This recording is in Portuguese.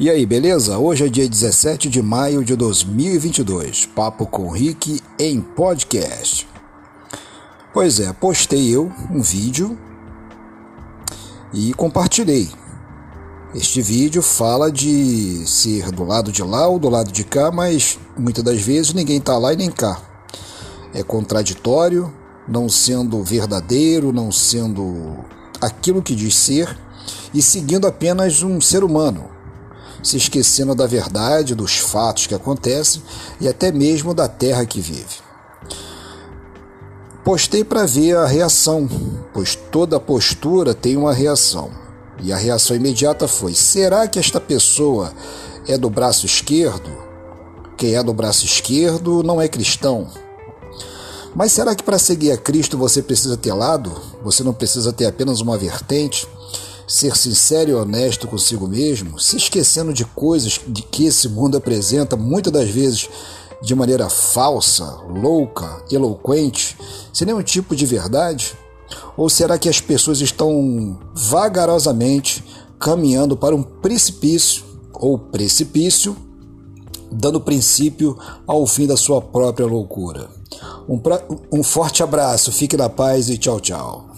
E aí, beleza? Hoje é dia 17 de maio de 2022. Papo com Rick em podcast. Pois é, postei eu um vídeo e compartilhei. Este vídeo fala de ser do lado de lá ou do lado de cá, mas muitas das vezes ninguém tá lá e nem cá. É contraditório, não sendo verdadeiro, não sendo aquilo que diz ser e seguindo apenas um ser humano se esquecendo da verdade, dos fatos que acontecem e até mesmo da terra que vive. Postei para ver a reação, pois toda postura tem uma reação. E a reação imediata foi: será que esta pessoa é do braço esquerdo? Quem é do braço esquerdo não é cristão. Mas será que para seguir a Cristo você precisa ter lado? Você não precisa ter apenas uma vertente? Ser sincero e honesto consigo mesmo, se esquecendo de coisas de que esse mundo apresenta muitas das vezes de maneira falsa, louca, eloquente, sem nenhum tipo de verdade? Ou será que as pessoas estão vagarosamente caminhando para um precipício ou precipício, dando princípio ao fim da sua própria loucura? Um, pra... um forte abraço, fique na paz e tchau, tchau.